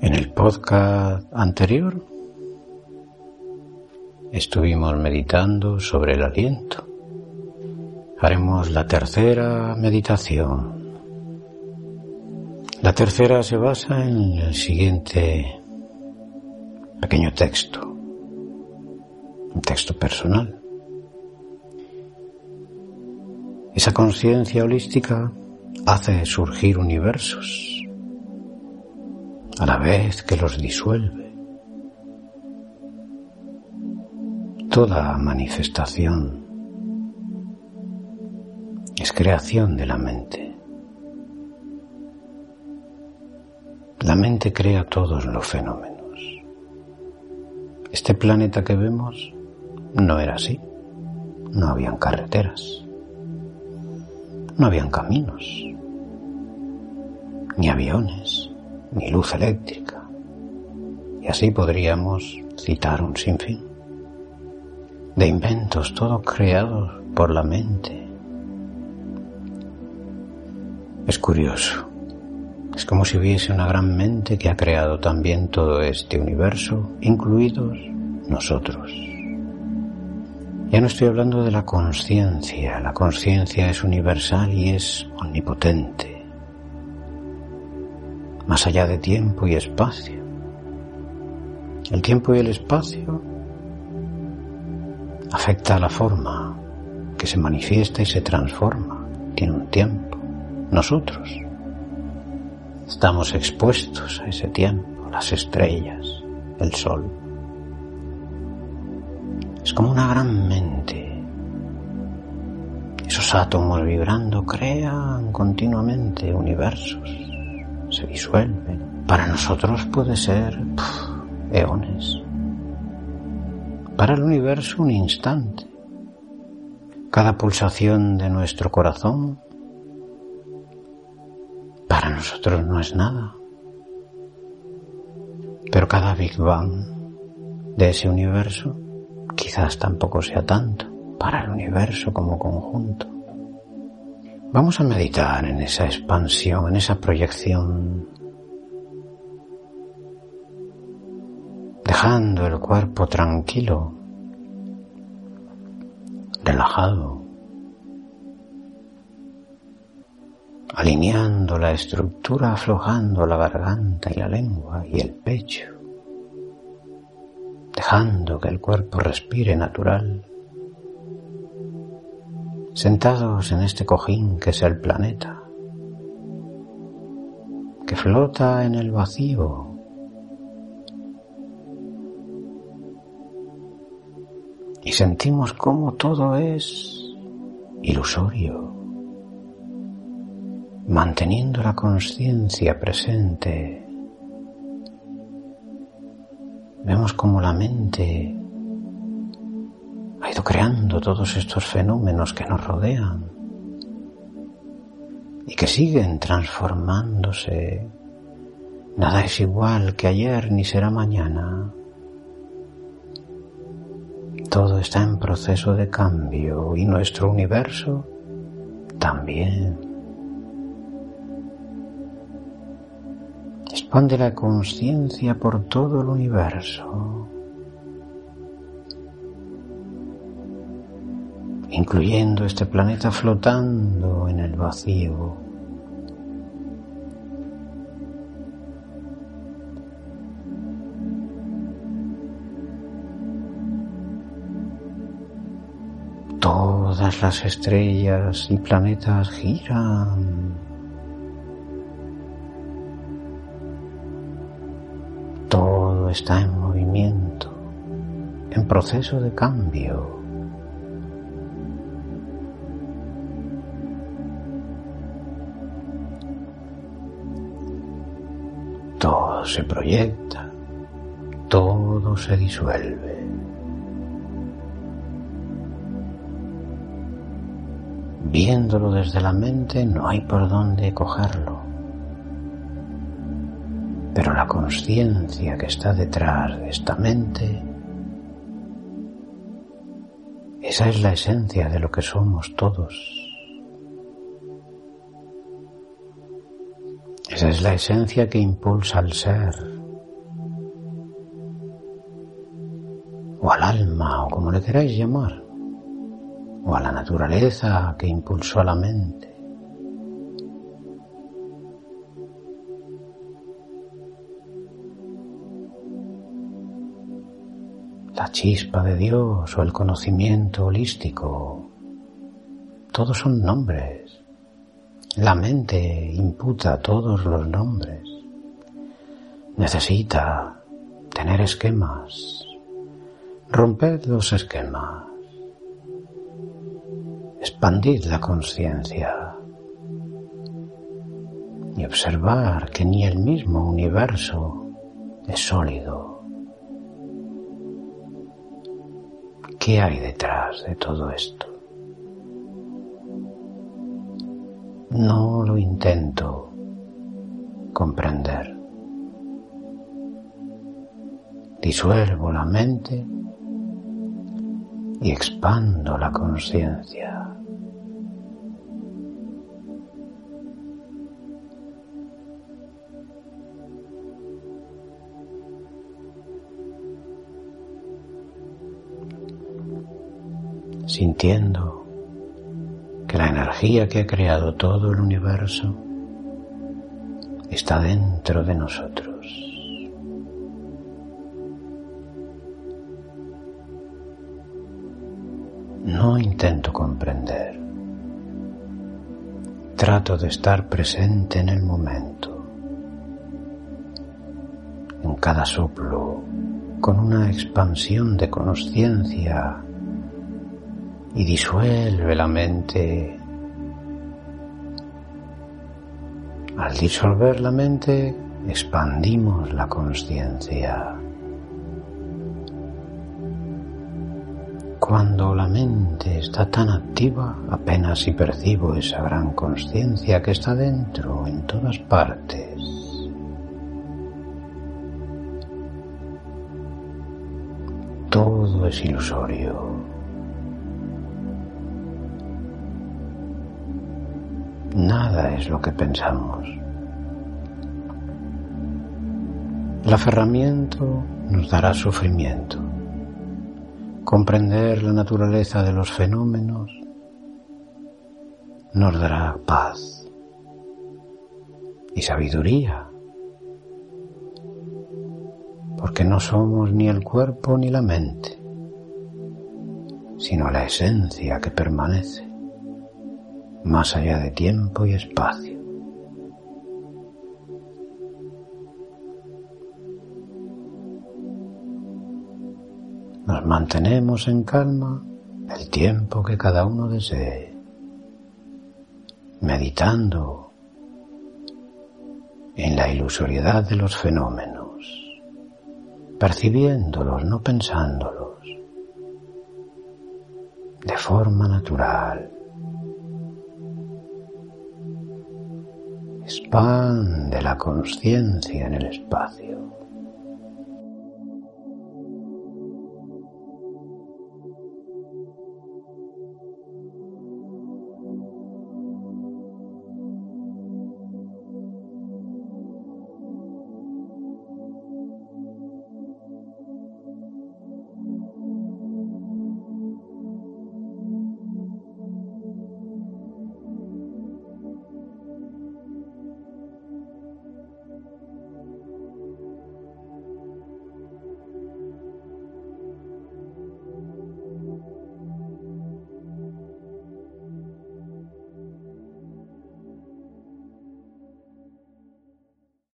En el podcast anterior estuvimos meditando sobre el aliento. Haremos la tercera meditación. La tercera se basa en el siguiente pequeño texto, un texto personal. Esa conciencia holística hace surgir universos a la vez que los disuelve. Toda manifestación es creación de la mente. La mente crea todos los fenómenos. Este planeta que vemos no era así. No habían carreteras. No habían caminos. Ni aviones ni luz eléctrica. Y así podríamos citar un sinfín de inventos, todos creados por la mente. Es curioso. Es como si hubiese una gran mente que ha creado también todo este universo, incluidos nosotros. Ya no estoy hablando de la conciencia. La conciencia es universal y es omnipotente más allá de tiempo y espacio. El tiempo y el espacio afecta a la forma que se manifiesta y se transforma. Tiene un tiempo. Nosotros estamos expuestos a ese tiempo, las estrellas, el sol. Es como una gran mente. Esos átomos vibrando crean continuamente universos se disuelven. Para nosotros puede ser eones. Para el universo un instante. Cada pulsación de nuestro corazón para nosotros no es nada. Pero cada Big Bang de ese universo quizás tampoco sea tanto para el universo como conjunto. Vamos a meditar en esa expansión, en esa proyección, dejando el cuerpo tranquilo, relajado, alineando la estructura, aflojando la garganta y la lengua y el pecho, dejando que el cuerpo respire natural sentados en este cojín que es el planeta, que flota en el vacío. Y sentimos cómo todo es ilusorio, manteniendo la conciencia presente. Vemos como la mente creando todos estos fenómenos que nos rodean y que siguen transformándose. Nada es igual que ayer ni será mañana. Todo está en proceso de cambio y nuestro universo también. Expande la conciencia por todo el universo. Incluyendo este planeta flotando en el vacío. Todas las estrellas y planetas giran. Todo está en movimiento, en proceso de cambio. Todo se proyecta, todo se disuelve. Viéndolo desde la mente no hay por dónde cogerlo. Pero la conciencia que está detrás de esta mente, esa es la esencia de lo que somos todos. Esa es la esencia que impulsa al ser, o al alma, o como le queráis llamar, o a la naturaleza que impulsó a la mente. La chispa de Dios o el conocimiento holístico, todos son nombres. La mente imputa todos los nombres. Necesita tener esquemas. Romped los esquemas. Expandid la conciencia y observar que ni el mismo universo es sólido. ¿Qué hay detrás de todo esto? No lo intento comprender. Disuelvo la mente y expando la conciencia. Sintiendo que la energía que ha creado todo el universo está dentro de nosotros. No intento comprender. Trato de estar presente en el momento, en cada soplo, con una expansión de conciencia y disuelve la mente. Al disolver la mente, expandimos la conciencia. Cuando la mente está tan activa, apenas si percibo esa gran conciencia que está dentro, en todas partes. Todo es ilusorio. Nada es lo que pensamos. El aferramiento nos dará sufrimiento. Comprender la naturaleza de los fenómenos nos dará paz y sabiduría, porque no somos ni el cuerpo ni la mente, sino la esencia que permanece más allá de tiempo y espacio. Nos mantenemos en calma el tiempo que cada uno desee, meditando en la ilusoriedad de los fenómenos, percibiéndolos, no pensándolos, de forma natural. Expande la conciencia en el espacio.